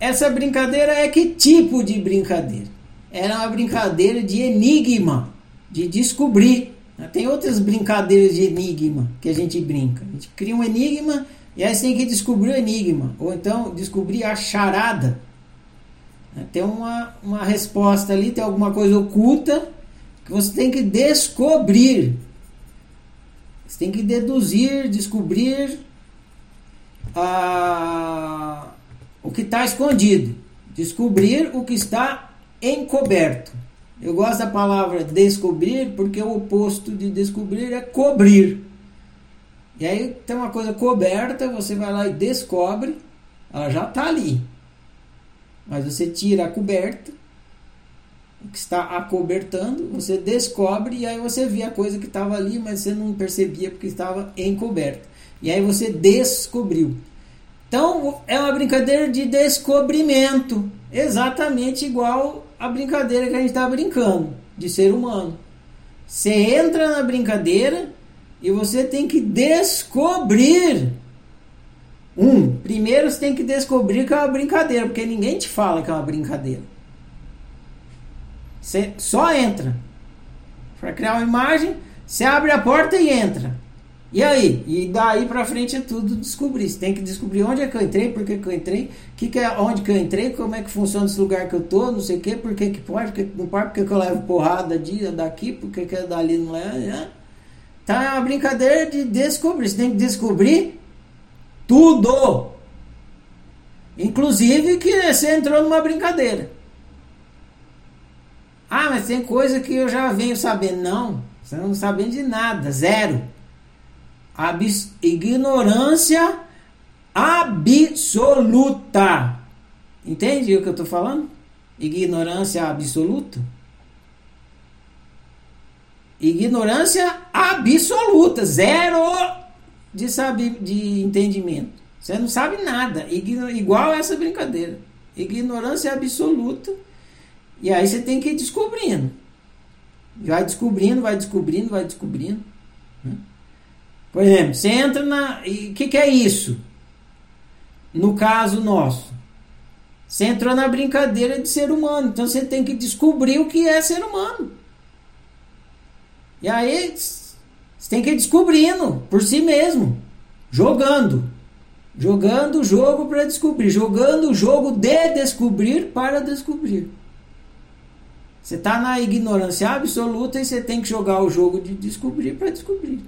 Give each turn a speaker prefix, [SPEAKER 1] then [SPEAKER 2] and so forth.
[SPEAKER 1] essa brincadeira é que tipo de brincadeira? Era uma brincadeira de enigma, de descobrir. Tem outras brincadeiras de enigma que a gente brinca. A gente cria um enigma e aí você tem que descobrir o enigma, ou então descobrir a charada. Tem uma, uma resposta ali, tem alguma coisa oculta que você tem que descobrir. Você tem que deduzir, descobrir a, o que está escondido. Descobrir o que está encoberto. Eu gosto da palavra descobrir porque o oposto de descobrir é cobrir. E aí tem uma coisa coberta, você vai lá e descobre, ela já está ali. Mas você tira a coberta, o que está acobertando, você descobre e aí você vê a coisa que estava ali, mas você não percebia porque estava encoberta. E aí você descobriu. Então é uma brincadeira de descobrimento, exatamente igual a brincadeira que a gente está brincando, de ser humano. Você entra na brincadeira e você tem que descobrir. Um, primeiro você tem que descobrir que é uma brincadeira, porque ninguém te fala que é uma brincadeira. Você só entra. Para criar uma imagem, você abre a porta e entra. E aí? E daí pra frente é tudo descobrir. Você tem que descobrir onde é que eu entrei, por que, que eu entrei, que que é, onde que eu entrei, como é que funciona esse lugar que eu tô, não sei o que, por que, que pode, por que não pode, por que, que eu levo porrada de, daqui, por que, que é dali não é. Né? Então é uma brincadeira de descobrir. Você tem que descobrir tudo. Inclusive que você entrou numa brincadeira. Ah, mas tem coisa que eu já venho sabendo. Não, você não sabendo de nada, zero abs ignorância absoluta. Entende o que eu estou falando? Ignorância absoluta. Ignorância absoluta, zero de saber, de entendimento. Você não sabe nada, igual essa brincadeira. Ignorância absoluta. E aí você tem que ir descobrindo. Vai descobrindo, vai descobrindo, vai descobrindo. Por exemplo, você entra na. O que, que é isso? No caso nosso. Você entrou na brincadeira de ser humano. Então você tem que descobrir o que é ser humano. E aí você tem que ir descobrindo por si mesmo. Jogando. Jogando o jogo para descobrir. Jogando o jogo de descobrir para descobrir. Você está na ignorância absoluta e você tem que jogar o jogo de descobrir para descobrir.